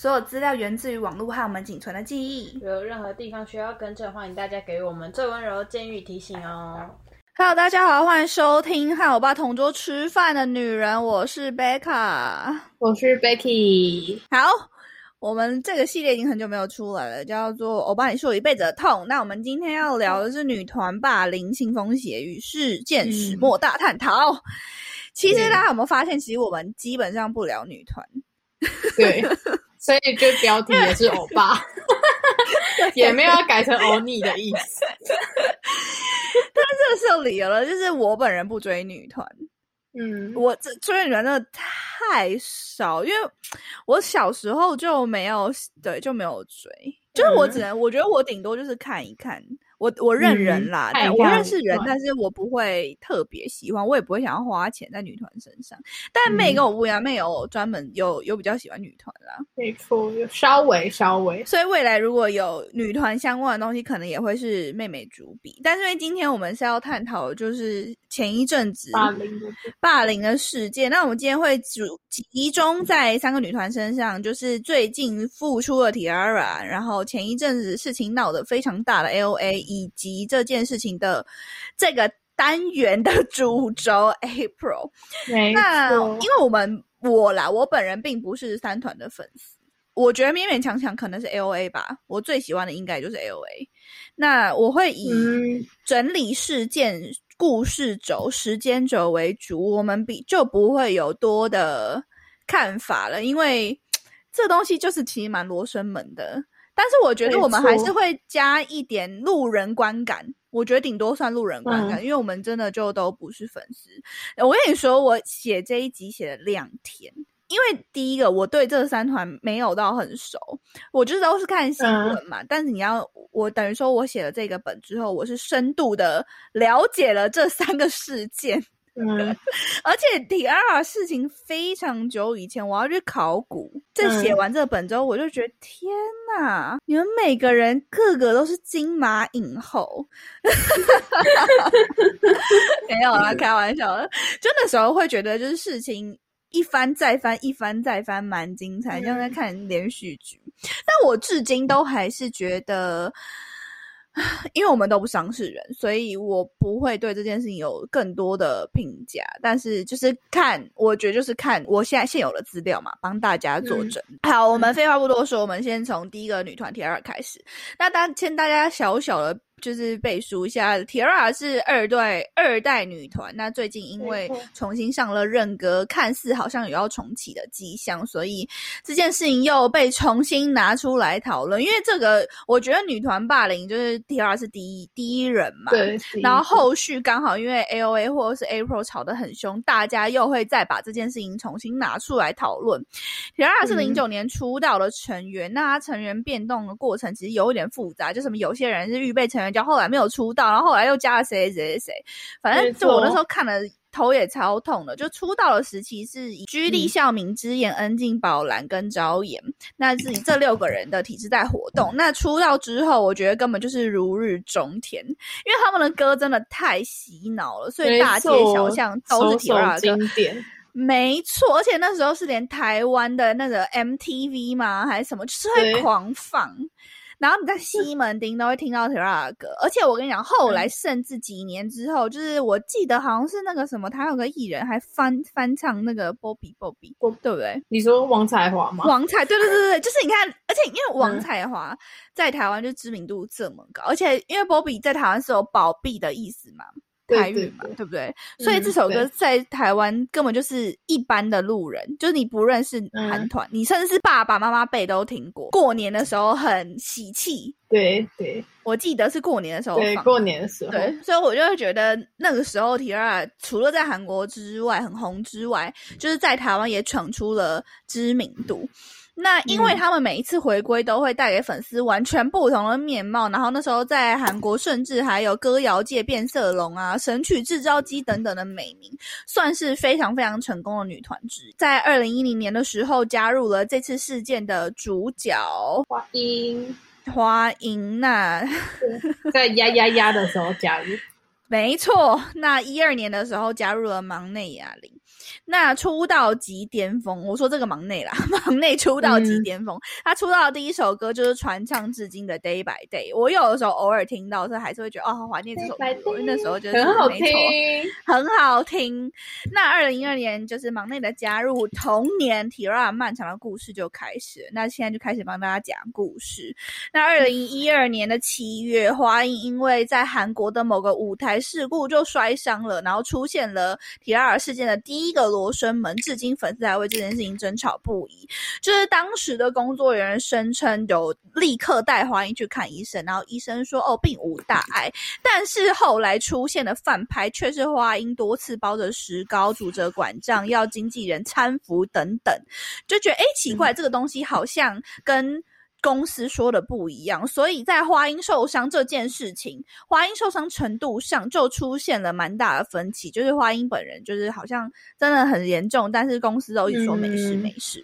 所有资料源自于网络和我们仅存的记忆。有任何地方需要更正，欢迎大家给我们最温柔的建议提醒哦。Hello，大家好，欢迎收听和我爸同桌吃饭的女人，我是贝卡。我是 Becky，好，我们这个系列已经很久没有出来了，叫做“我帮你说一辈子的痛”。那我们今天要聊的是女团霸凌、腥风血雨事件始末大探讨。其实大家有没有发现，其实我们基本上不聊女团，对，所以就标题也是欧巴，也没有要改成欧尼的意思。这是有理由了，就是我本人不追女团，嗯，我这追女团真的太少，因为我小时候就没有对就没有追，就是我只能、我觉得我顶多就是看一看，我我认人啦，但我认识人，但是我不会特别喜欢，我也不会想要花钱在女团身上。但妹嗯跟我不一样，妹有专门有有比较喜欢女团啦，没错，有稍微稍微，所以未来如果有女团相关的东西，可能也会是妹妹主笔。但是因为今天我们是要探讨就是前一阵子霸凌的霸凌的事件。那我们今天会主集中在三个女团身上，就是最近复出了 Tiara，然后前一阵子事情闹得非常大的 LA，以及这件事情的这个单元的 主轴 April。没那因，为我们我啦，我本人并不是三团的粉丝，我觉得勉勉强强可能是 L A 吧，我最喜欢的应该就是 L A。那我会以嗯整理事件、故事轴、时间轴为主，我们比就不会有多的看法了，因为 这东西就是其实蛮罗生门的。但是我觉得我们还是会加一点路人观感，我觉得顶多算路人观感，嗯因为我们真的就都不是粉丝。我跟你说，我写这一集写了两天，因为第一个我对这三团没有到很熟，我就是都是看新闻嘛。但是你要我等于说我写了这个本之后，我是深度的了解了这三个事件，嗯，而且 Tiara 事情非常久以前，我要去考古。在写完这本之后，我就觉得天哪，你们每个人个个都是金马影后。没有啦，开玩笑的。就那时候会觉得，就是事情一翻再翻，一翻再翻，蛮精彩，像在看连续剧。但我至今都还是觉得。因为我们都不是当事人，所以我不会对这件事情有更多的评价。但是就是看，我觉得就是看我现在现有的资料嘛，帮大家作证。好，我们废话不多说，我们先从第一个女团 Tiara 开始。那大先大家小小的。就是背书一下，Tiara 是二代二代女团。那最近因为重新上了任歌，看似好像有要重启的迹象，所以这件事情又被重新拿出来讨论。因为这个，我觉得女团霸凌就是 Tiara 是第一第一人嘛，对，然后后续刚好因为 A O A 或者是 April 吵得很凶，大家又会再把这件事情重新拿出来讨论。Tiara 是嗯零九年出道的成员，那他成员变动的过程其实有一点复杂，就什么有些人是预备成员，叫后来没有出道，然后后来又加了谁谁谁谁，反正就我那错时候看了。头也超痛的，就出道的时期是以居力、嗯孝明之眼、恩静、宝兰跟昭妍，那是以这六个人的体制在活动。那出道之后，我觉得根本就是如日中天，因为他们的歌真的太洗脑了，所以大街小巷都是首 Tiara 的歌。经典，没错，而且那时候是连台湾的那个 MTV 嘛，还是什么，就是会狂放。然后你在西门町都会听到 Tiara 的歌，而且我跟你讲，后来甚至几年之后，就是我记得好像是那个什么，他有个艺人还翻翻唱那个 Bobby Bobby，我对不对？你说王彩华吗？王彩，对对对对对，就是你看，而且因为王嗯彩华在台湾就知名度这么高，而且因为 Bobby 在台湾是有保庇的意思嘛，对台语嘛，对对不对？嗯所以这首歌在台湾根本就是一般的路人，就是你不认识韩团，你甚至是爸爸妈妈辈都听过。过年的时候很喜气，对对我记得是过年的时候对，放。过年的时候，对，所以我就会觉得那个时候 Tiara 除了在韩国之外很红之外，就是在台湾也闯出了知名度。那因为嗯他们每一次回归都会带给粉丝完全不同的面貌，然后那时候在韩国甚至还有歌谣界变色龙啊、神曲制造机等等的美名，算是非常非常成功的女团之一。在二零一零年的时候，加入了这次事件的主角花英花英娜。在呀呀呀的时候加入，没错，那一二年的时候加入了忙内哑铃。那出道即巅峰，我说这个忙内啦，忙内出道即巅峰。他出道的第一首歌就是传唱至今的《Day by Day》。我有的时候偶尔听到，是还是会觉得哦，好怀念这首歌，因为那时候觉得很好听，很好听。那二零一二年就是忙内的加入，同年 Tira 漫长的故事就开始。那现在就开始帮大家讲故事。那二零一二年的七月，花英因为在韩国的某个舞台事故就摔伤了，然后出现了 Tira 事件的第一个。罗生门，至今粉丝还为这件事情争吵不已。就是当时的工作人员声称有立刻带华英去看医生，然后医生说哦并无大碍。但是后来出现的反拍却是华英多次包着石膏、拄着拐杖，要经纪人搀扶等等，就觉得哎奇怪，这个东西好像跟。公司说的不一样，所以在花音受伤这件事情，花音受伤程度上就出现了蛮大的分歧。就是花音本人就是好像真的很严重，但是公司都一直说没事没事。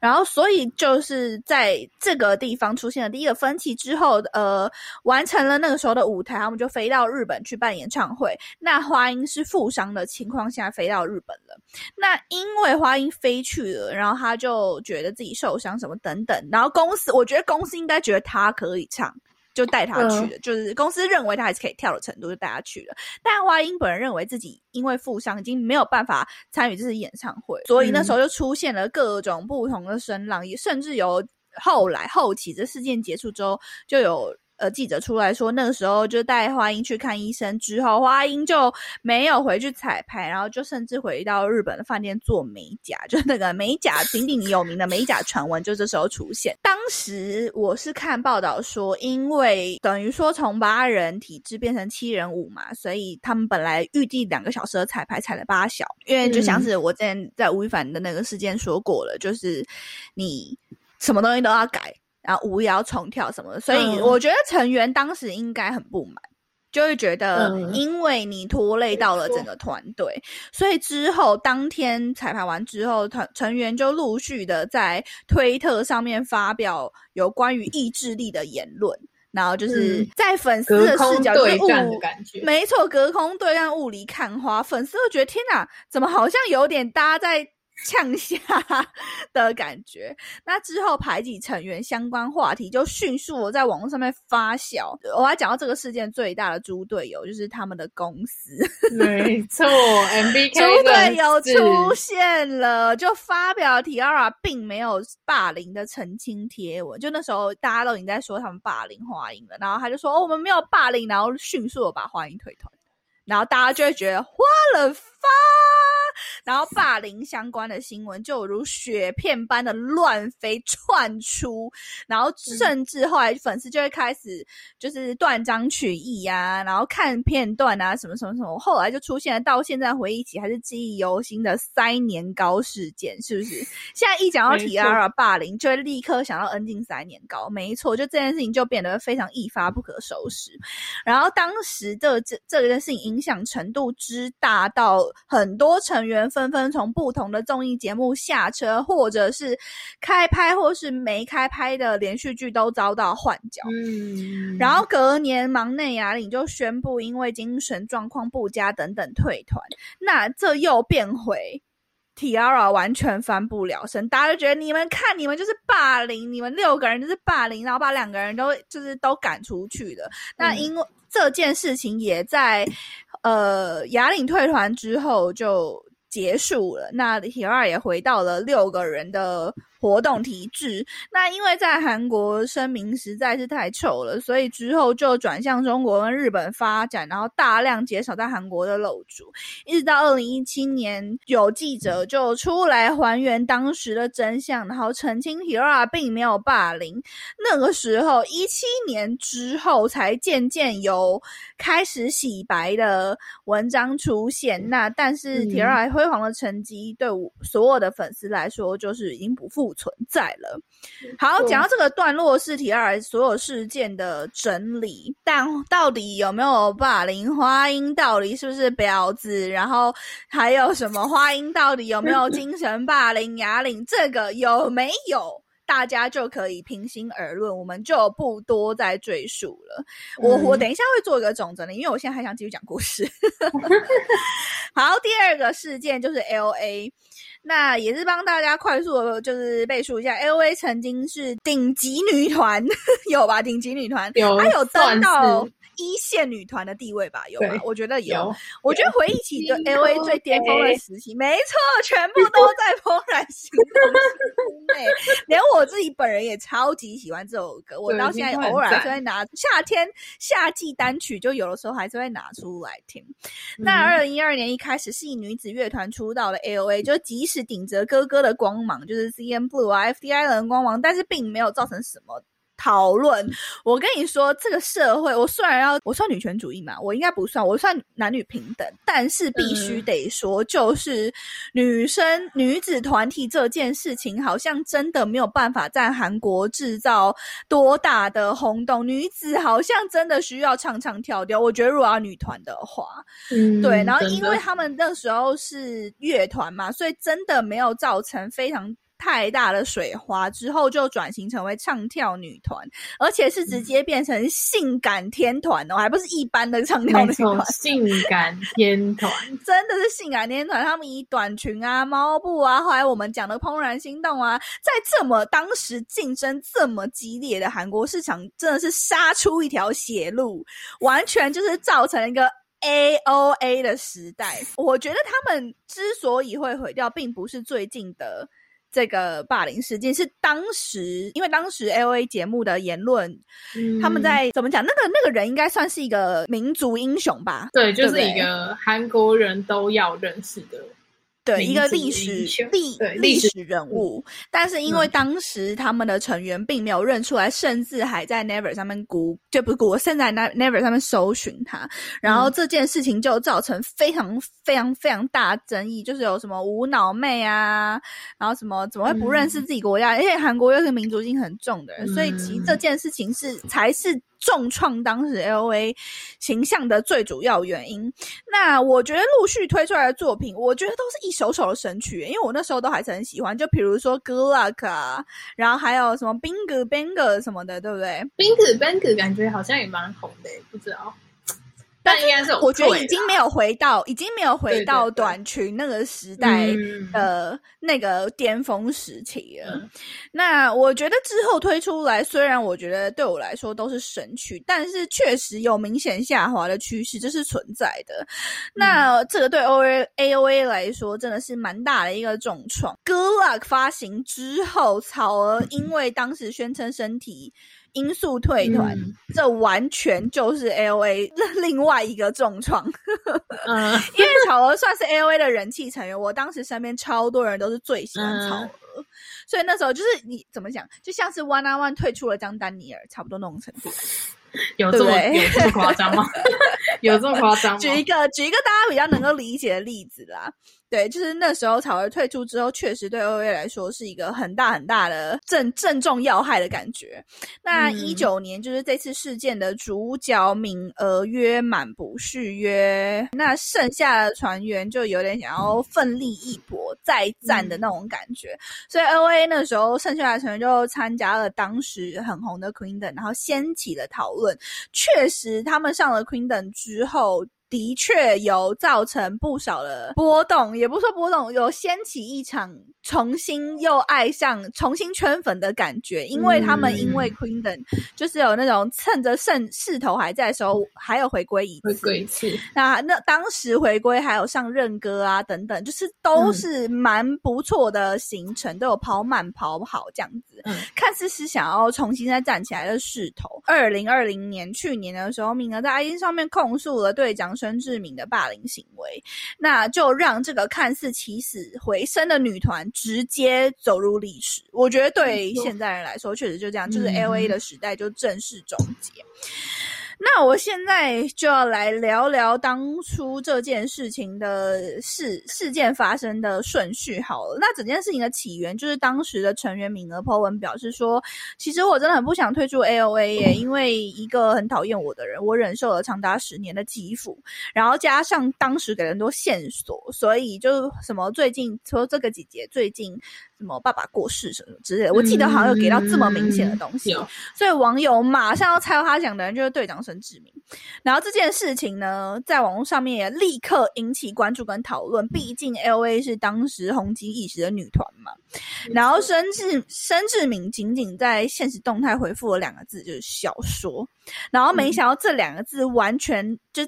然后，所以就是在这个地方出现了第一个分歧之后，呃，完成了那个时候的舞台，他们就飞到日本去办演唱会。那花音是负伤的情况下飞到日本了。那因为花音飞去了，然后他就觉得自己受伤什么等等，然后公司我。觉得公司应该觉得他可以唱，就带他去了。就是公司认为他还是可以跳的程度，就带他去了。但花英本人认为自己因为负伤，已经没有办法参与这次演唱会，所以那时候就出现了各种不同的声浪，也甚至有后来后期这事件结束之后，就有。呃，记者出来说，那个时候就带花英去看医生，之后花英就没有回去彩排，然后就甚至回到日本的饭店做美甲，就那个美甲鼎鼎有名的美甲传闻就这时候出现。当时我是看报道说，因为等于说从八人体质变成七人五嘛，所以他们本来预计两个小时的彩排踩了八小，因为就像是我之前在吴亦凡的那个事件说过了，就是你什么东西都要改。然后舞也要重跳什么的，所以我觉得成员当时应该很不满，就会觉得因为你拖累到了整个团队，所以之后当天彩排完之后，团成员就陆续的在推特上面发表有关于意志力的言论，然后就是在粉丝的视角，对战的感觉，没错，隔空对战，雾里看花，粉丝会觉得天哪，怎么好像有点搭在。呛下 的感觉，那之后排挤成员相关话题就迅速在网络上面发酵。我还讲到这个事件最大的猪队友就是他们的公司，没错，MBK 猪队友出现了，就发表 Tiara 并没有霸凌的澄清贴文。就那时候大家都已经在说他们霸凌华英了，然后他就说哦我们没有霸凌，然后迅速的把华英退团，然后大家就会觉得花了发。然后霸凌相关的新闻就如雪片般的乱飞窜出，然后甚至后来粉丝就会开始就是断章取义啊，然后看片段啊什么什么什么，后来就出现了到现在回忆起还是记忆犹新的塞年糕事件，是不是？现在一讲到 T-ara 霸凌，就会立刻想到恩静塞年糕，没错，就这件事情就变得非常一发不可收拾。然后当时的这这件事情影响程度之大，到很多成员。纷纷从不同的综艺节目下车，或者是开拍或是没开拍的连续剧都遭到换角。嗯，然后隔年忙内雅领就宣布因为精神状况不佳等等退团。那这又变回 Tiara 完全翻不了身，大家就觉得你们看你们就是霸凌，你们六个人就是霸凌，然后把两个人都就是都赶出去的。那因为这件事情也在呃雅领退团之后就。结束了，那铁二也回到了六个人的。活动体制，那因为在韩国声明实在是太臭了，所以之后就转向中国跟日本发展，然后大量减少在韩国的露主，一直到二零一七年，有记者就出来还原当时的真相，然后澄清 Hira 并没有霸凌。那个时候一七年之后，才渐渐有开始洗白的文章出现。那但是 Hira 辉煌的成绩，对我所有的粉丝来说，就是已经不复。存在了。好，讲到这个段落是提二所有事件的整理，但到底有没有霸凌花音？到底是不是婊子？然后还有什么花音？到底有没有精神霸凌？哑铃这个有没有？大家就可以平心而论，我们就不多再赘述了。我我等一下会做一个总整理，因为我现在还想继续讲故事。好，第二个事件就是 L A。那也是帮大家快速的，就是背述一下，L A 曾经是顶级女团，有吧？顶级女团，有，它有登到一线女团的地位吧？有吧？我觉得有。我觉得回忆起就 L A 最巅峰的时期，没错，全部都在怦然心动内。连我自己本人也超级喜欢这首歌，我到现在偶尔还是会拿夏天夏季单曲，就有的时候还是会拿出来听。那二零一二年一开始是以女子乐团出道的 L A，就即使是顶着哥哥的光芒，就是 C N Blue 啊 F D I 的光芒，但是并没有造成什么。讨论，我跟你说，这个社会，我虽然要我算女权主义嘛，我应该不算，我算男女平等，但是必须得说，就是女生女子团体这件事情，好像真的没有办法在韩国制造多大的轰动。女子好像真的需要唱唱跳跳。我觉得如果要女团的话，嗯，对，然后因为他们那时候是乐团嘛，所以真的没有造成非常。太大的水花之后，就转型成为唱跳女团，而且是直接变成性感天团哦，还不是一般的唱跳女团，性感天团 真的是性感天团。他们以短裙啊、猫步啊，后来我们讲的《怦然心动》啊，在这么当时竞争这么激烈的韩国市场，真的是杀出一条血路，完全就是造成一个 A O A 的时代。我觉得他们之所以会毁掉，并不是最近的。这个霸凌事件是当时，因为当时 L A 节目的言论，他们在怎么讲？那个那个人应该算是一个民族英雄吧？对，就是一个韩国人都要认识的。对一个历史历历史人物，但是因为当时他们的成员并没有认出来，甚至还在 Never 上面估，就不是估，现在 Never 上面搜寻他，然后这件事情就造成非常非常非常大争议，就是有什么无脑妹啊，然后什么怎么会不认识自己国家？而且韩国又是民族性很重的人，所以其实这件事情是才是。重创当时 L A 形象的最主要原因。那我觉得陆续推出来的作品，我觉得都是一首首的神曲，因为我那时候都还是很喜欢。就比如说 Good Luck 啊，然后还有什么 Bing Bang 什么的，对不对？Bing Bang 感觉好像也蛮红的，不知道。但应该是我觉得已经没有回到，已经没有回到短裙那个时代的那个巅峰时期了。那我觉得之后推出来，虽然我觉得对我来说都是神曲，但是确实有明显下滑的趋势，这是存在的。那这个对 O A A O A 来说真的是蛮大的一个重创。Good Luck 发行之后，草儿因为当时宣称身体。因素退团，这完全就是 L A 另外一个重创。嗯，因为草娥算是 L A 的人气成员，我当时身边超多人都是最喜欢草娥，所以那时候就是你怎么讲，就像是 One on One 退出了张丹尼尔，差不多那种程度。有这么有这么夸张吗？有这么夸张吗？举一个举一个大家比较能够理解的例子啦。对，就是那时候草儿退出之后，确实对 O A 来说是一个很大很大的正正中要害的感觉。那一九年就是这次事件的主角敏额约满不续约，那剩下的船员就有点想要奋力一搏再战的那种感觉。所以 O A 那时候剩下的成员就参加了当时很红的 Queen 等，然后掀起了讨论。确实，他们上了 Queen 等之后。的确有造成不少的波动，也不说波动，有掀起一场重新又爱上、重新圈粉的感觉。因为他们因为 Queendom 就是有那种趁着盛势头还在的时候，还有回归一次。回归一次。那那当时回归还有上任歌啊等等，就是都是蛮不错的行程，都有跑满跑好这样子，嗯看似是想要重新再站起来的势头。二零二零年去年的时候，敏儿在 IG 上面控诉了队长。孙志明的霸凌行为，那就让这个看似起死回生的女团直接走入历史。我觉得对现在人来说，确实就这样，就是 L A 的时代就正式终结。那我现在就要来聊聊当初这件事情的事事件发生的顺序好了。那整件事情的起源就是当时的成员敏儿 po 文表示说，其实我真的很不想退出 A O A 耶，因为一个很讨厌我的人，我忍受了长达十年的欺负，然后加上当时给人多线索，所以就什么最近说这个姐姐最近。什么爸爸过世什么之类的，我记得好像有给到这么明显的东西，所以网友马上要猜到他讲的人就是队长申志明。然后这件事情呢，在网络上面也立刻引起关注跟讨论，毕竟 L A 是当时红极一时的女团嘛。然后申志申志明仅仅在现实动态回复了两个字，就是小说。然后没想到这两个字完全就。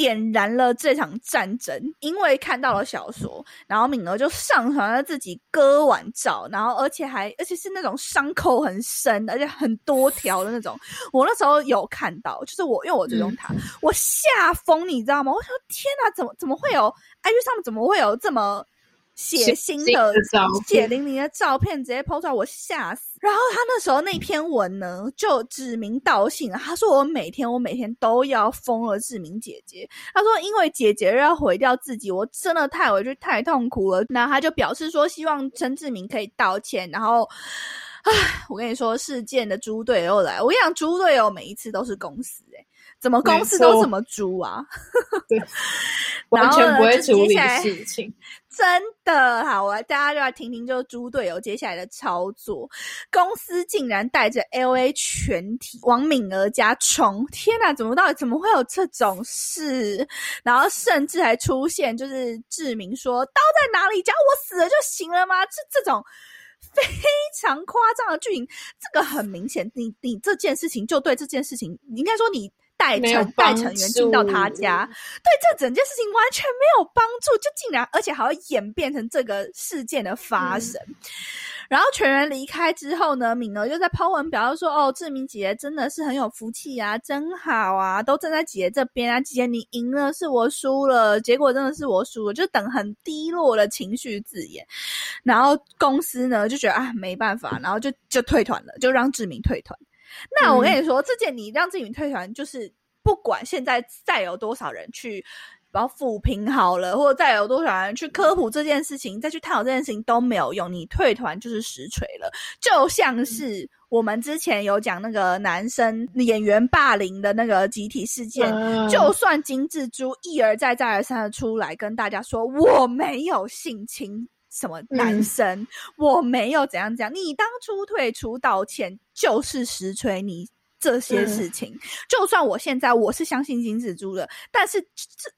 点燃了这场战争，因为看到了小说，然后敏儿就上传了自己割腕照，然后而且还而且是那种伤口很深，而且很多条的那种。我那时候有看到，就是我因为我追踪他，我吓疯，你知道吗？我说天哪，怎么怎么会有 IG 上面怎么会有这么？血腥的、血淋淋的照片直接抛出来，我吓死。然后他那时候那篇文呢，就指名道姓，他说我每天我每天都要封了志明姐姐。他说因为姐姐要毁掉自己，我真的太委屈、太痛苦了。然后他就表示说，希望陈志明可以道歉。然后，唉，我跟你说，事件的猪队友来，我跟你讲，猪队友每一次都是公司，哎，怎么公司都这么猪啊？对，完全不会处理事情。真的好，我大家就来听听，就猪队友接下来的操作。公司竟然带着 L A 全体往敏儿家冲！天哪，怎么到底怎么会有这种事？然后甚至还出现，就是志明说刀在哪里？只要我死了就行了吗？这这种非常夸张的剧情，这个很明显，你你这件事情就对这件事情，应该说你。带成带成员进到他家，对这整件事情完全没有帮助，就竟然而且还要演变成这个事件的发生。然后全员离开之后呢，敏儿又在抛文表示说：“哦，志明姐姐真的是很有福气啊，真好啊，都站在姐姐这边啊，姐姐你赢了，是我输了，结果真的是我输了，就等很低落的情绪字眼。然后公司呢就觉得啊没办法，然后就就退团了，就让志明退团。”那我跟你说，这件你让自己退团，就是不管现在再有多少人去，然后抚平好了，或者再有多少人去科普这件事情，再去探讨这件事情都没有用。你退团就是实锤了，就像是我们之前有讲那个男生演员霸凌的那个集体事件，就算金志珠一而再再而三的出来跟大家说我没有性侵。什么男生？我没有怎样怎样。你当初退出道歉就是实锤你这些事情。就算我现在我是相信金子珠的，但是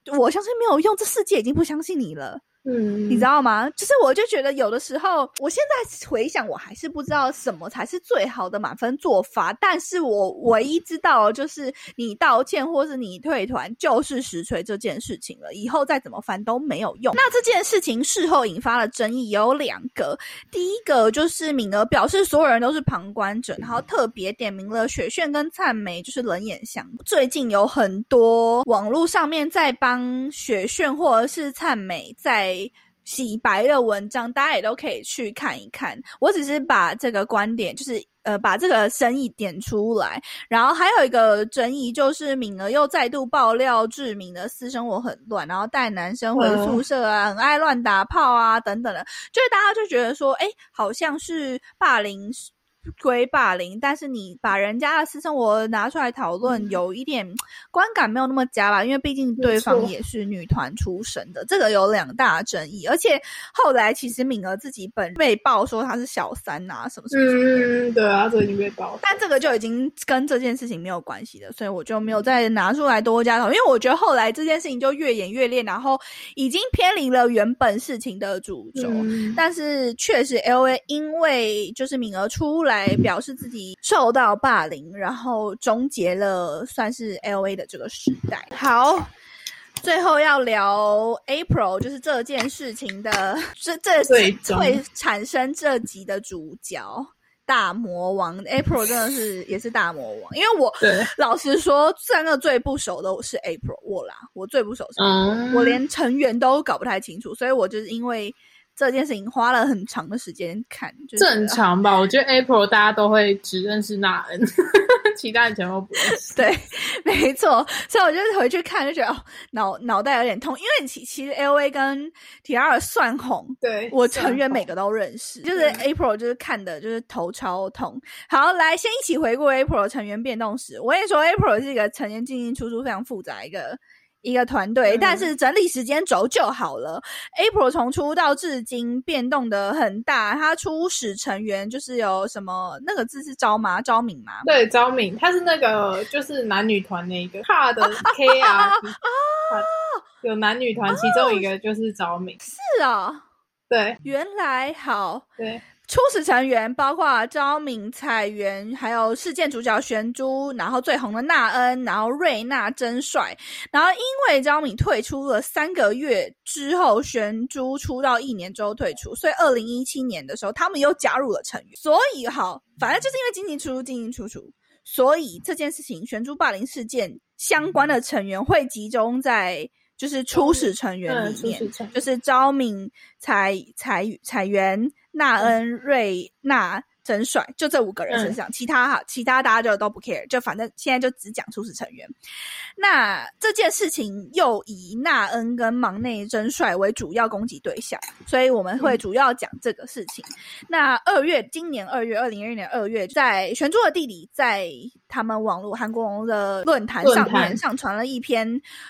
这我相信没有用，这世界已经不相信你了。嗯，你知道吗？就是我就觉得有的时候，我现在回想，我还是不知道什么才是最好的满分做法。但是我唯一知道，就是你道歉或是你退团，就是实锤这件事情了。以后再怎么翻都没有用。那这件事情事后引发了争议有两个，第一个就是敏儿表示所有人都是旁观者，然后特别点名了雪炫跟灿梅，就是冷眼相。最近有很多网络上面在帮雪炫或者是灿美在。洗白的文章，大家也都可以去看一看。我只是把这个观点，就是呃，把这个争议点出来。然后还有一个争议，就是敏儿又再度爆料志明的私生活很乱，然后带男生回宿舍啊，很爱乱打炮啊，等等的。就是大家就觉得说，哎，好像是霸凌。归霸凌，但是你把人家的私生活拿出来讨论，有一点观感没有那么佳吧？因为毕竟对方也是女团出身的，这个有两大争议。而且后来其实敏儿自己本被爆说她是小三啊，什么什么。嗯，对啊，这已经被爆。但这个就已经跟这件事情没有关系了，所以我就没有再拿出来多加讨论。因为我觉得后来这件事情就越演越烈，然后已经偏离了原本事情的主轴。但是确实，L A 因为就是敏儿出来。来表示自己受到霸凌，然后终结了算是 L A 的这个时代。好，最后要聊 April，就是这件事情的这这会产生这集的主角大魔王 April 真的是也是大魔王，因为我老实说，三个最不熟的是 April 我啦，我最不熟是我连成员都搞不太清楚，所以我就是因为。这件事情花了很长的时间看，就正常吧？我觉得 April 大家都会只认识那恩，其他人全都不认识。对，没错。所以我就回去看，就觉得哦，脑脑袋有点痛，因为其其实 L A 跟 T R 算红，对我成员每个都认识，就是 April 就是看的就是头超痛。好，来先一起回顾 April 成员变动史。我跟你说，April 是一个成员进进出出非常复杂一个。一个团队，但是整理时间轴就好了。April 从出道至今变动的很大，他初始成员就是有什么那个字是招吗？招敏吗？对，招敏，他是那个就是男女团那一个卡的 K R，有男女团，其中一个就是招敏。是啊，对，原来好，对。初始成员包括昭敏、彩媛，还有事件主角玄珠，然后最红的娜恩，然后瑞娜真帅。然后因为昭敏退出了三个月之后，玄珠出道一年之后退出，所以二零一七年的时候，他们又加入了成员。所以好，反正就是因为进进出出、进进出出，所以这件事情玄珠霸凌事件相关的成员会集中在就是初始成员里面，就是昭敏、彩彩彩媛。纳恩、瑞娜。真帅，就这五个人身上，其他哈，其他大家就都不 care，就反正现在就只讲初始成员。那这件事情又以纳恩跟忙内真帅为主要攻击对象，所以我们会主要讲这个事情。那二月，今年二月，二零二一年二月，在玄珠的地理在他们网络韩国网络的论坛上面上传了一篇，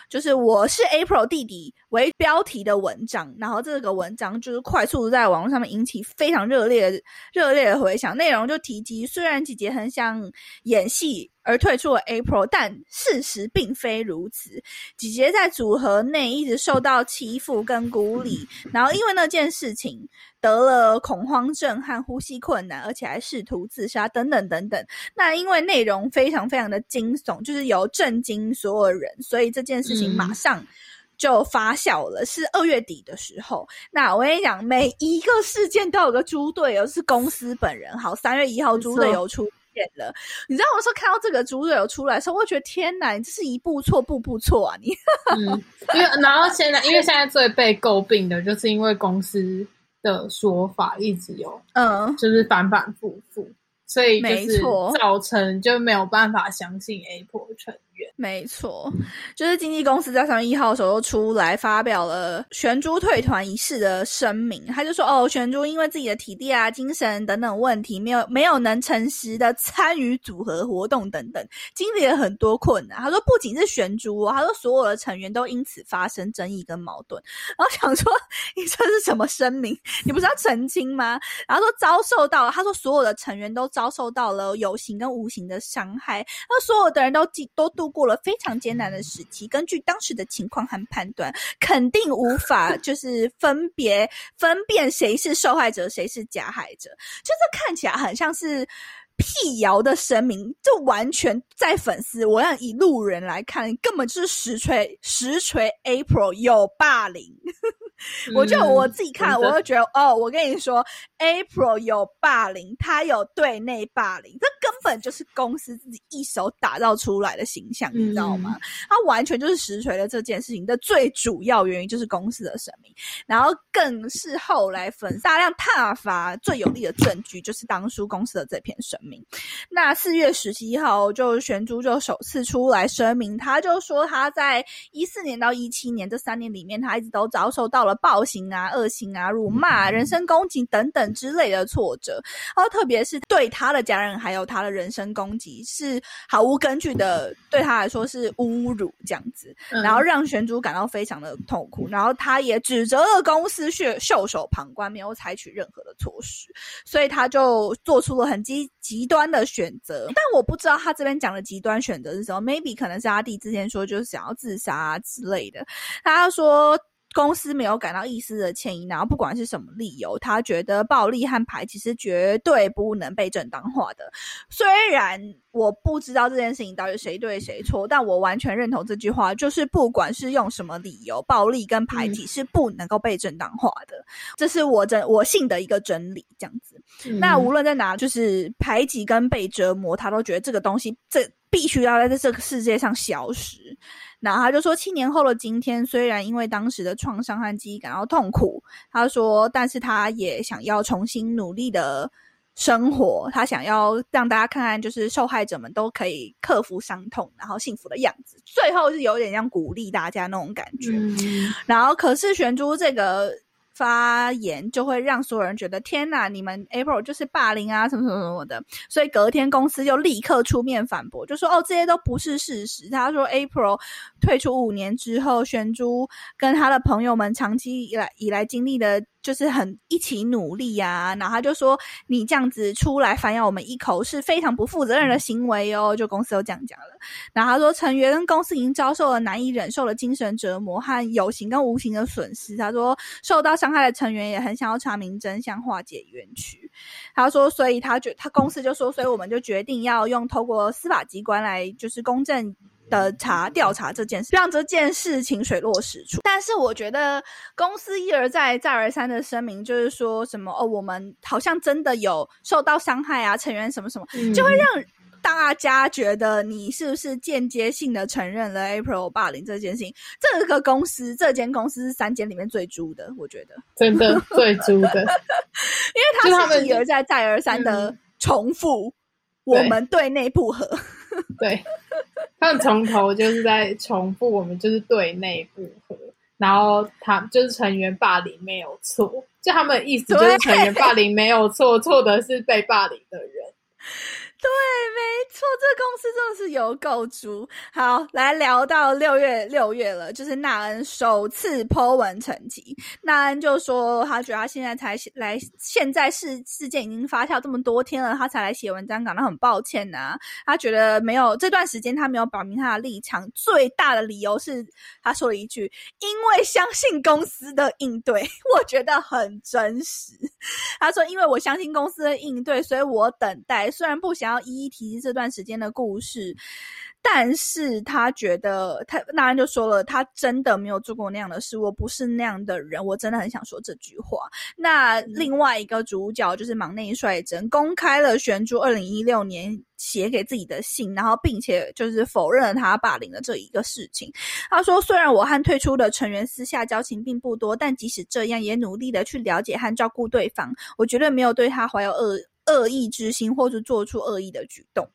就是我是 April 弟弟为标题的文章，然后这个文章就是快速在网络上面引起非常热烈热烈的回。响内容就提及，虽然姐姐很想演戏而退出了 April，但事实并非如此。姐姐在组合内一直受到欺负跟孤立，然后因为那件事情得了恐慌症和呼吸困难，而且还试图自杀等等等等。那因为内容非常非常的惊悚，就是有震惊所有人，所以这件事情马上。就发酵了，是二月底的时候。那我跟你讲，每一个事件都有个猪队友，是公司本人。好，三月一号猪队友出现了。你知道，我说看到这个猪队友出来的时候，我觉得天哪，你这是一步错步步错啊！你，嗯，因为然后现在，因为现在最被诟病的就是因为公司的说法一直有，嗯，就是反反复复，所以就是造成就没有办法相信 Apple 成员。没错，就是经纪公司在三月一号的时候出来发表了玄珠退团一事的声明，他就说：“哦，玄珠因为自己的体力啊、精神等等问题，没有没有能诚实的参与组合活动等等，经历了很多困难。”他说：“不仅是玄珠，他说所有的成员都因此发生争议跟矛盾。”然后想说：“你这是什么声明？你不是要澄清吗？”然后说遭受到了，他说所有的成员都遭受到了有形跟无形的伤害，那所有的人都都度过了。非常艰难的时期，根据当时的情况和判断，肯定无法 就是分别分辨谁是受害者，谁是加害者。就是看起来很像是辟谣的声明，就完全在粉丝，我让以路人来看，根本就是实锤实锤。April 有霸凌。我就我自己看，我就觉得哦，我跟你说，April 有霸凌，他有对内霸凌，这根本就是公司自己一手打造出来的形象，你知道吗？他完全就是实锤了这件事情的最主要原因就是公司的声明，然后更是后来粉大量挞伐最有力的证据就是当初公司的这篇声明。那四月十七号，就玄珠就首次出来声明，他就说他在一四年到一七年这三年里面，他一直都遭受到了。暴行啊、恶行啊、辱骂、人身攻击等等之类的挫折，然后特别是对他的家人还有他的人身攻击，是毫无根据的，对他来说是侮辱这样子，然后让玄珠感到非常的痛苦，然后他也指责了公司是袖手旁观，没有采取任何的措施，所以他就做出了很极极端的选择。但我不知道他这边讲的极端选择是什么，maybe 可能是阿弟之前说就是想要自杀之类的，他说。公司没有感到一丝的歉意，然后不管是什么理由，他觉得暴力和排挤是绝对不能被正当化的。虽然我不知道这件事情到底谁对谁错，但我完全认同这句话，就是不管是用什么理由，暴力跟排挤是不能够被正当化的。这是我真我信的一个真理，这样子。那无论在哪，就是排挤跟被折磨，他都觉得这个东西这必须要在这个世界上消失。然后他就说，七年后的今天，虽然因为当时的创伤和记忆感到痛苦，他说，但是他也想要重新努力的生活，他想要让大家看看，就是受害者们都可以克服伤痛，然后幸福的样子。最后是有点像鼓励大家那种感觉。然后，可是玄珠这个。发言就会让所有人觉得天哪，你们 April 就是霸凌啊，什么什么什么的。所以隔天公司就立刻出面反驳，就说哦，这些都不是事实。他说 April 退出五年之后，玄珠跟他的朋友们长期以来以来经历的。就是很一起努力呀，然后他就说你这样子出来反咬我们一口是非常不负责任的行为哦，就公司都这样讲了。然后他说成员跟公司已经遭受了难以忍受的精神折磨和有形跟无形的损失。他说受到伤害的成员也很想要查明真相，化解冤屈。他说，所以他觉他公司就说，所以我们就决定要用透过司法机关来就是公正。的查调查这件事，让这件事情水落石出。但是我觉得公司一而再、再而三的声明，就是说什么哦，我们好像真的有受到伤害啊，成员什么什么，就会让大家觉得你是不是间接性的承认了 April 霸凌这件事情？这个公司，这间公司是三间里面最猪的，我觉得真的最猪的，因为他是一而再、再而三的重复我们对内不和。对，他们从头就是在重复，我们就是对内不和，然后他就是成员霸凌没有错，就他们的意思就是成员霸凌没有错，错的是被霸凌的人。对，没错，这公司真的是有够足。好，来聊到六月六月了，就是纳恩首次 Po 文成绩。纳恩就说，他觉得他现在才来，现在事事件已经发酵这么多天了，他才来写文章，感到很抱歉呐。他觉得没有这段时间他没有表明他的立场，最大的理由是他说了一句：“因为相信公司的应对。”我觉得很真实。他说：“因为我相信公司的应对，所以我等待，虽然不想。”要一一提及这段时间的故事，但是他觉得他那人就说了，他真的没有做过那样的事，我不是那样的人，我真的很想说这句话。那另外一个主角就是忙内率真公开了玄珠二零一六年写给自己的信，然后并且就是否认了他霸凌的这一个事情。他说，虽然我和退出的成员私下交情并不多，但即使这样，也努力的去了解和照顾对方，我绝对没有对他怀有恶。恶意之心，或者做出恶意的举动，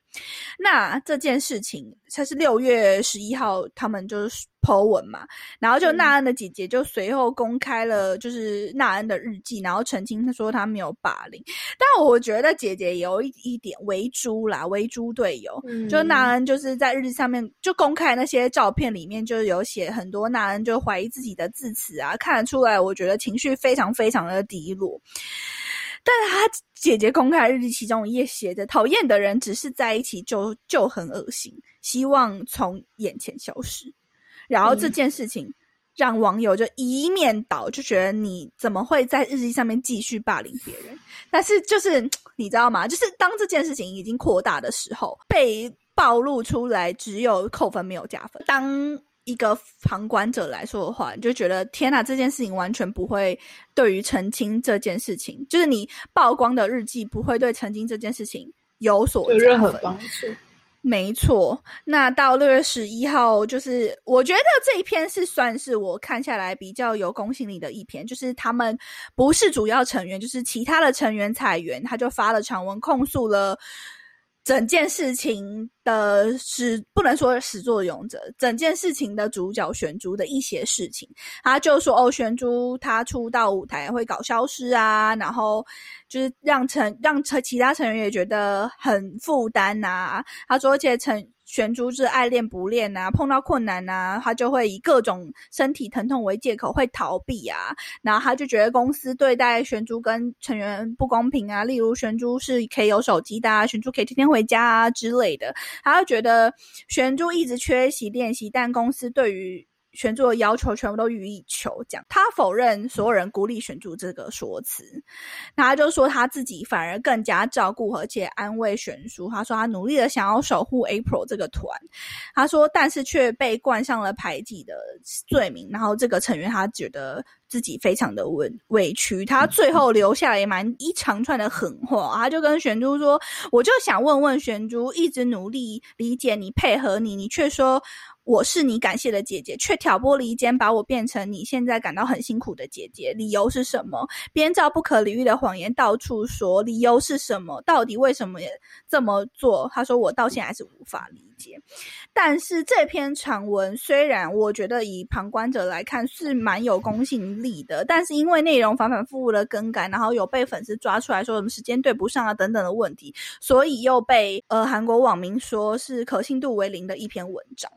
那这件事情，它是六月十一号，他们就是剖文嘛，然后就纳恩的姐姐就随后公开了，就是纳恩的日记，然后澄清他说他没有霸凌，但我觉得姐姐有一一点为猪啦，为猪队友，就纳恩就是在日记上面就公开那些照片里面就有写很多纳恩就怀疑自己的字词啊，看得出来，我觉得情绪非常非常的低落。但是他姐姐公开日记其中一页写着：“讨厌的人只是在一起就就很恶心，希望从眼前消失。”然后这件事情让网友就一面倒，就觉得你怎么会在日记上面继续霸凌别人？但是就是 你知道吗？就是当这件事情已经扩大的时候，被暴露出来，只有扣分没有加分。当一个旁观者来说的话，你就觉得天哪，这件事情完全不会对于澄清这件事情，就是你曝光的日记不会对澄清这件事情有所有任何帮助。没错，那到六月十一号，就是我觉得这一篇是算是我看下来比较有公信力的一篇，就是他们不是主要成员，就是其他的成员彩员，他就发了长文控诉了。整件事情的始不能说始作俑者，整件事情的主角玄珠的一些事情，他就说哦，玄珠他出道舞台会搞消失啊，然后就是让成让成其他成员也觉得很负担呐。他说，而且成。玄珠是爱练不练啊，碰到困难啊，他就会以各种身体疼痛为借口会逃避啊，然后他就觉得公司对待玄珠跟成员不公平啊，例如玄珠是可以有手机的，啊玄珠可以天天回家啊之类的，他就觉得玄珠一直缺席练习，但公司对于。全组的要求全部都予以求讲，他否认所有人孤立选主这个说辞，那他就说他自己反而更加照顾而且安慰玄珠。他说他努力的想要守护 April 这个团，他说但是却被冠上了排挤的罪名，然后这个成员他觉得自己非常的委委屈，他最后留下来蛮一长串的狠话，他就跟玄珠说：“我就想问问玄珠，一直努力理解你、配合你，你却说。”我是你感谢的姐姐，却挑拨离间，把我变成你现在感到很辛苦的姐姐。理由是什么？编造不可理喻的谎言，到处说。理由是什么？到底为什么这么做？他说，我到现在还是无法理解。但是这篇长文虽然我觉得以旁观者来看是蛮有公信力的，但是因为内容反反复复的更改，然后有被粉丝抓出来说什么时间对不上啊等等的问题，所以又被呃韩国网民说是可信度为零的一篇文章。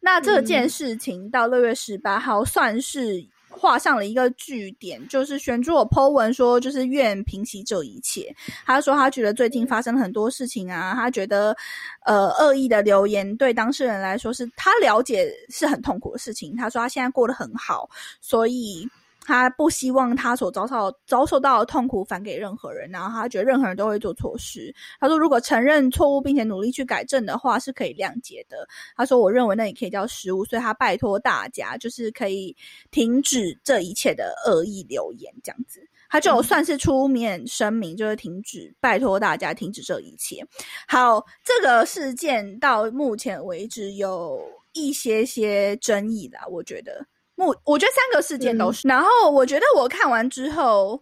那这件事情到六月十八号算是画上了一个句点，就是玄珠我 Po 文说，就是愿平息这一切。他说他觉得最近发生了很多事情啊，他觉得呃恶意的留言对当事人来说是他了解是很痛苦的事情。他说他现在过得很好，所以。他不希望他所遭受遭受到的痛苦反给任何人，然后他觉得任何人都会做错事。他说，如果承认错误并且努力去改正的话，是可以谅解的。他说，我认为那也可以叫失误，所以他拜托大家，就是可以停止这一切的恶意留言，这样子，他就算是出面声明，就是停止，拜托大家停止这一切。好，这个事件到目前为止有一些些争议啦，我觉得。目我觉得三个事件都是，然后我觉得我看完之后，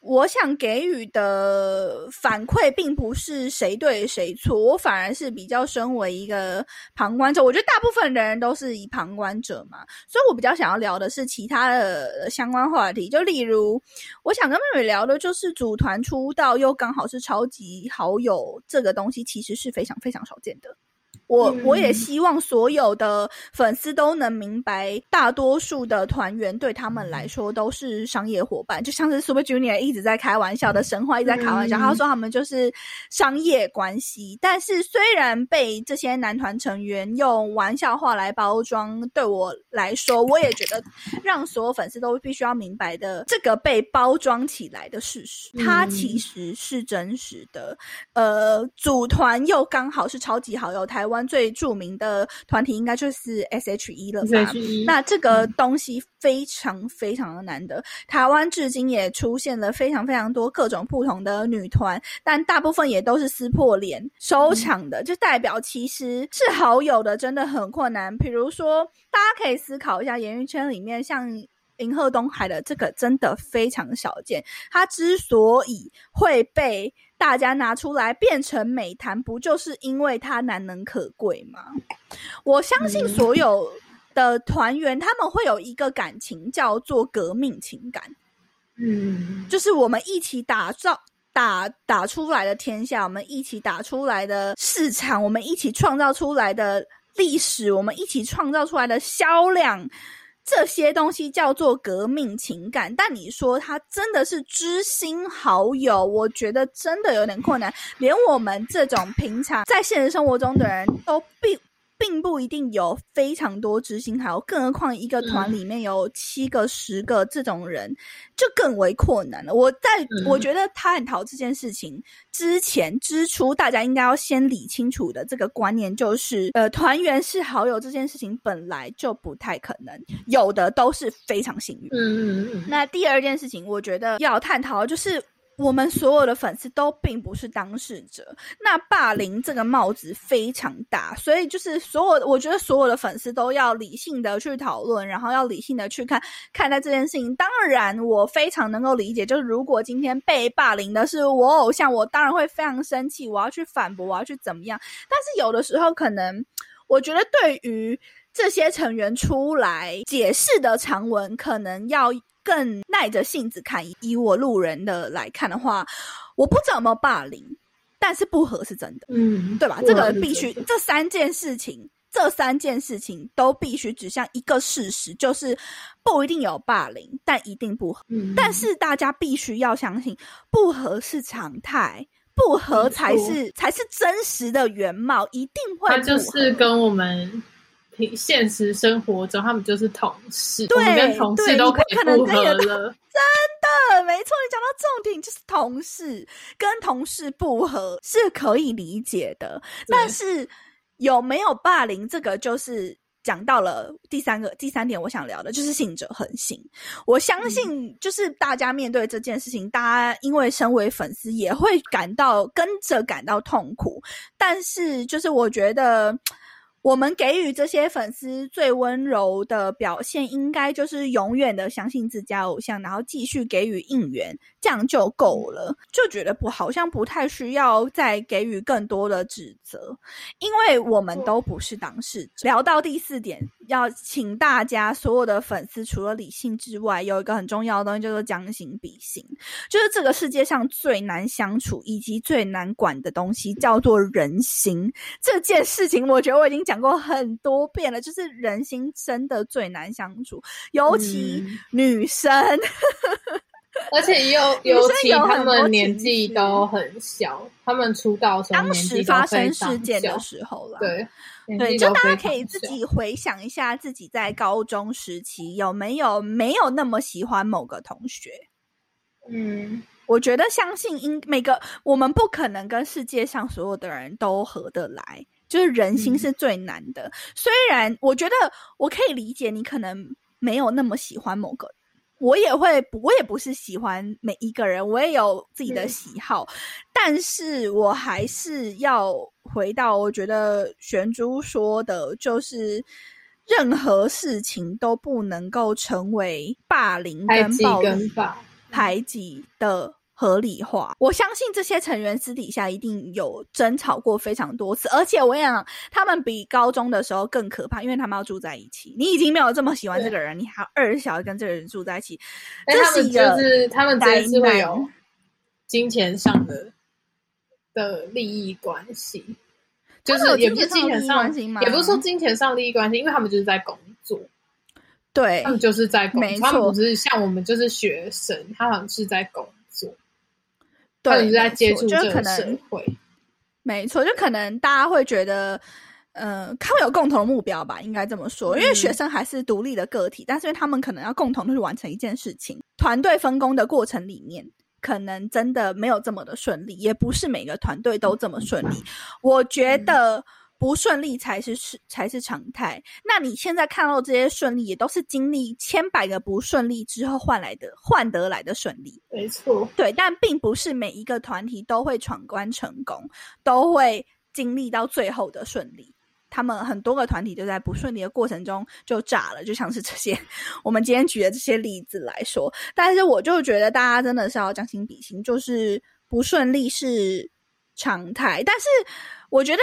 我想给予的反馈并不是谁对谁错，我反而是比较身为一个旁观者，我觉得大部分的人都是以旁观者嘛，所以我比较想要聊的是其他的相关话题，就例如我想跟妹妹聊的就是组团出道又刚好是超级好友这个东西，其实是非常非常少见的。我我也希望所有的粉丝都能明白，大多数的团员对他们来说都是商业伙伴，就像是 Super Junior 一直在开玩笑的神话，一直在开玩笑，他说他们就是商业关系。但是虽然被这些男团成员用玩笑话来包装，对我来说，我也觉得让所有粉丝都必须要明白的这个被包装起来的事实，它其实是真实的。呃，组团又刚好是超级好友，台湾。最著名的团体应该就是 S.H.E 了吧？那这个东西非常非常的难得。台湾至今也出现了非常非常多各种不同的女团，但大部分也都是撕破脸收场的，就代表其实是好友的真的很困难。比如说，大家可以思考一下，演艺圈里面像银鹤东海的这个真的非常少见。它之所以会被大家拿出来变成美谈，不就是因为它难能可贵吗？我相信所有的团员他们会有一个感情叫做革命情感，嗯，就是我们一起打造、打打出来的天下，我们一起打出来的市场，我们一起创造出来的历史，我们一起创造出来的销量。这些东西叫做革命情感，但你说他真的是知心好友，我觉得真的有点困难。连我们这种平常在现实生活中的人都并。并不一定有非常多知心好友，更何况一个团里面有七个、十个这种人，就更为困难了。我在我觉得探讨这件事情之前，之初大家应该要先理清楚的这个观念，就是呃，团员是好友这件事情本来就不太可能，有的都是非常幸运。嗯嗯嗯。那第二件事情，我觉得要探讨就是。我们所有的粉丝都并不是当事者，那霸凌这个帽子非常大，所以就是所有，我觉得所有的粉丝都要理性的去讨论，然后要理性的去看看待这件事情。当然，我非常能够理解，就是如果今天被霸凌的是我偶像，我当然会非常生气，我要去反驳，我要去怎么样。但是有的时候，可能我觉得对于这些成员出来解释的长文，可能要。更耐着性子看，以我路人的来看的话，我不知道有没有霸凌，但是不合是真的，嗯，对吧？这个必须，这三件事情，这三件事情都必须指向一个事实，就是不一定有霸凌，但一定不合。但是大家必须要相信，不合是常态，不合才是才是真实的原貌，一定会。它就是跟我们。现实生活中，他们就是同事，我们跟同事都可以不合了。真的，没错，你讲到重点，就是同事跟同事不合是可以理解的，但是有没有霸凌，这个就是讲到了第三个第三点，我想聊的就是信者恒信。我相信，就是大家面对这件事情，大家因为身为粉丝也会感到跟着感到痛苦，但是就是我觉得。我们给予这些粉丝最温柔的表现，应该就是永远的相信自家偶像，然后继续给予应援，这样就够了。就觉得不好像不太需要再给予更多的指责，因为我们都不是当事者。聊到第四点，要请大家所有的粉丝，除了理性之外，有一个很重要的东西，叫做将心比心。就是这个世界上最难相处以及最难管的东西，叫做人心。这件事情，我觉得我已经讲。过很多遍了，就是人心真的最难相处，尤其女生，而且又尤其他们年纪都很小，他们出道当时发生事件的时候了，对对，就大家可以自己回想一下，自己在高中时期有没有没有那么喜欢某个同学？嗯，我觉得相信应每个我们不可能跟世界上所有的人都合得来。就是人心是最难的，虽然我觉得我可以理解你可能没有那么喜欢某个，我也会，我也不是喜欢每一个人，我也有自己的喜好，但是我还是要回到，我觉得玄珠说的，就是任何事情都不能够成为霸凌跟暴力排挤的。合理化，我相信这些成员私底下一定有争吵过非常多次，而且我想他们比高中的时候更可怕，因为他们要住在一起。你已经没有这么喜欢这个人，你还要二十小时跟这个人住在一起，这是一个就是他们真是会有金钱上的的利益关系，就是也不是金钱上，也不是说金钱上利益关系，因为他们就是在工作，对。他们就是在工作，他们不是像我们就是学生，他好像是在工。对，在接触这个社会，没错，就可能大家会觉得，呃，他们有共同的目标吧，应该这么说，因为学生还是独立的个体，但是他们可能要共同的去完成一件事情，团队分工的过程里面，可能真的没有这么的顺利，也不是每个团队都这么顺利，我觉得。不顺利才是是才是常态。那你现在看到这些顺利，也都是经历千百个不顺利之后换来的，换得来的顺利。没错，对，但并不是每一个团体都会闯关成功，都会经历到最后的顺利。他们很多个团体都在不顺利的过程中就炸了，就像是这些 我们今天举的这些例子来说。但是我就觉得大家真的是要将心比心，就是不顺利是常态，但是我觉得。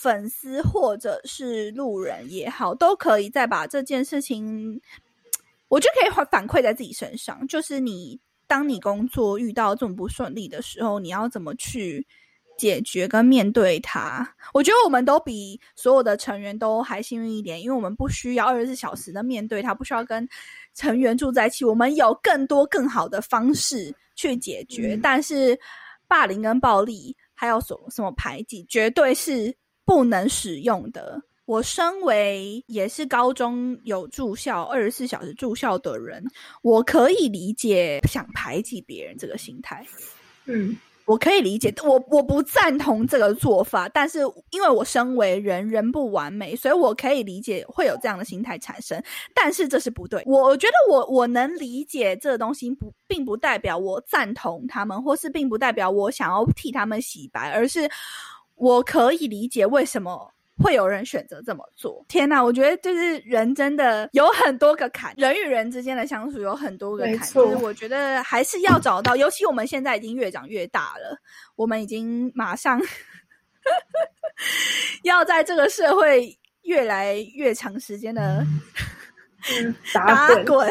粉丝或者是路人也好，都可以再把这件事情，我觉得可以反反馈在自己身上。就是你，当你工作遇到这种不顺利的时候，你要怎么去解决跟面对它？我觉得我们都比所有的成员都还幸运一点，因为我们不需要二十四小时的面对它，不需要跟成员住在一起，我们有更多更好的方式去解决。但是霸凌跟暴力，还有什什么排挤，绝对是。不能使用的。我身为也是高中有住校二十四小时住校的人，我可以理解想排挤别人这个心态。嗯，我可以理解，我我不赞同这个做法，但是因为我身为人人不完美，所以我可以理解会有这样的心态产生。但是这是不对。我我觉得我我能理解这个东西，不并不代表我赞同他们，或是并不代表我想要替他们洗白，而是。我可以理解为什么会有人选择这么做。天哪，我觉得就是人真的有很多个坎，人与人之间的相处有很多个坎。就是我觉得还是要找到，尤其我们现在已经越长越大了，我们已经马上 要在这个社会越来越长时间的 打滚。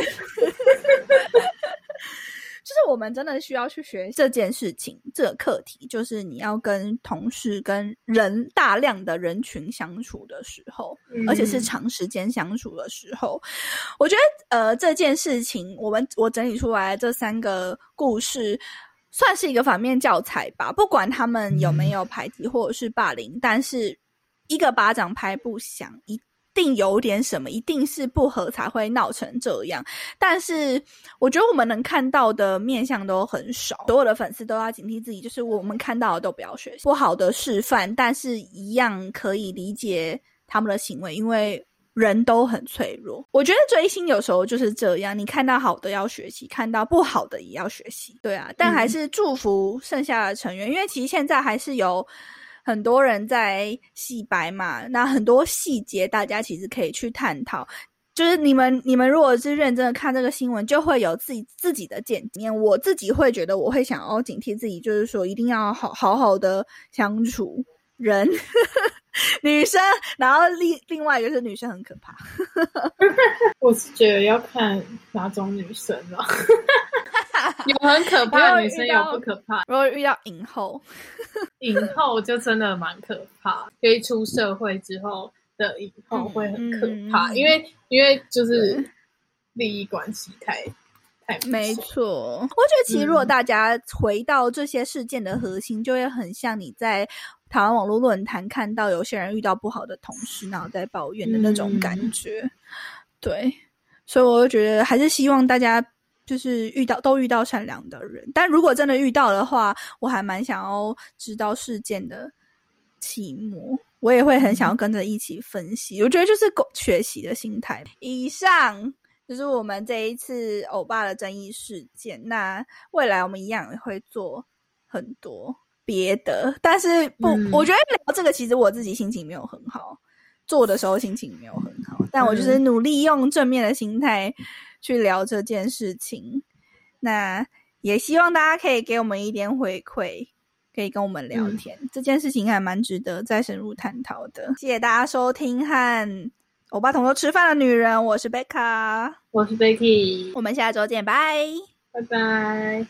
们真的需要去学这件事情，这个课题就是你要跟同事、跟人大量的人群相处的时候，而且是长时间相处的时候，我觉得呃这件事情，我们我整理出来这三个故事，算是一个反面教材吧。不管他们有没有排挤或者是霸凌，但是一个巴掌拍不响，一。定有点什么，一定是不合才会闹成这样。但是我觉得我们能看到的面相都很少，所有的粉丝都要警惕自己，就是我们看到的都不要学习不好的示范，但是一样可以理解他们的行为，因为人都很脆弱。我觉得追星有时候就是这样，你看到好的要学习，看到不好的也要学习。对啊，但还是祝福剩下的成员，因为其实现在还是有很多人在洗白嘛，那很多细节大家其实可以去探讨。就是你们，你们如果是认真的看这个新闻，就会有自己自己的见解。我自己会觉得，我会想要警惕自己，就是说一定要好好好的相处人，女生，然后另另外就是女生很可怕。我是觉得要看哪种女生了，有很可怕的女生，有不可怕。如果遇到影后，影后就真的蛮可怕。可以出社会之后。的影后会很可怕，因为因为就是利益关系太太没错。我觉得其实如果大家回到这些事件的核心，就会很像你在台湾网络论坛看到有些人遇到不好的同事，然后在抱怨的那种感觉。对，所以我就觉得还是希望大家就是遇到都遇到善良的人，但如果真的遇到的话，我还蛮想要知道事件的起末。我也会很想要跟着一起分析，我觉得就是学习的心态。以上就是我们这一次欧巴的争议事件。那未来我们一样也会做很多别的，但是不，我觉得聊这个其实我自己心情没有很好，做的时候心情没有很好，但我就是努力用正面的心态去聊这件事情。那也希望大家可以给我们一点回馈。可以跟我们聊天，这件事情还蛮值得再深入探讨的。谢谢大家收听和欧巴同桌吃饭的女人，我是贝卡，我是 Becky，我们下周见，拜拜拜。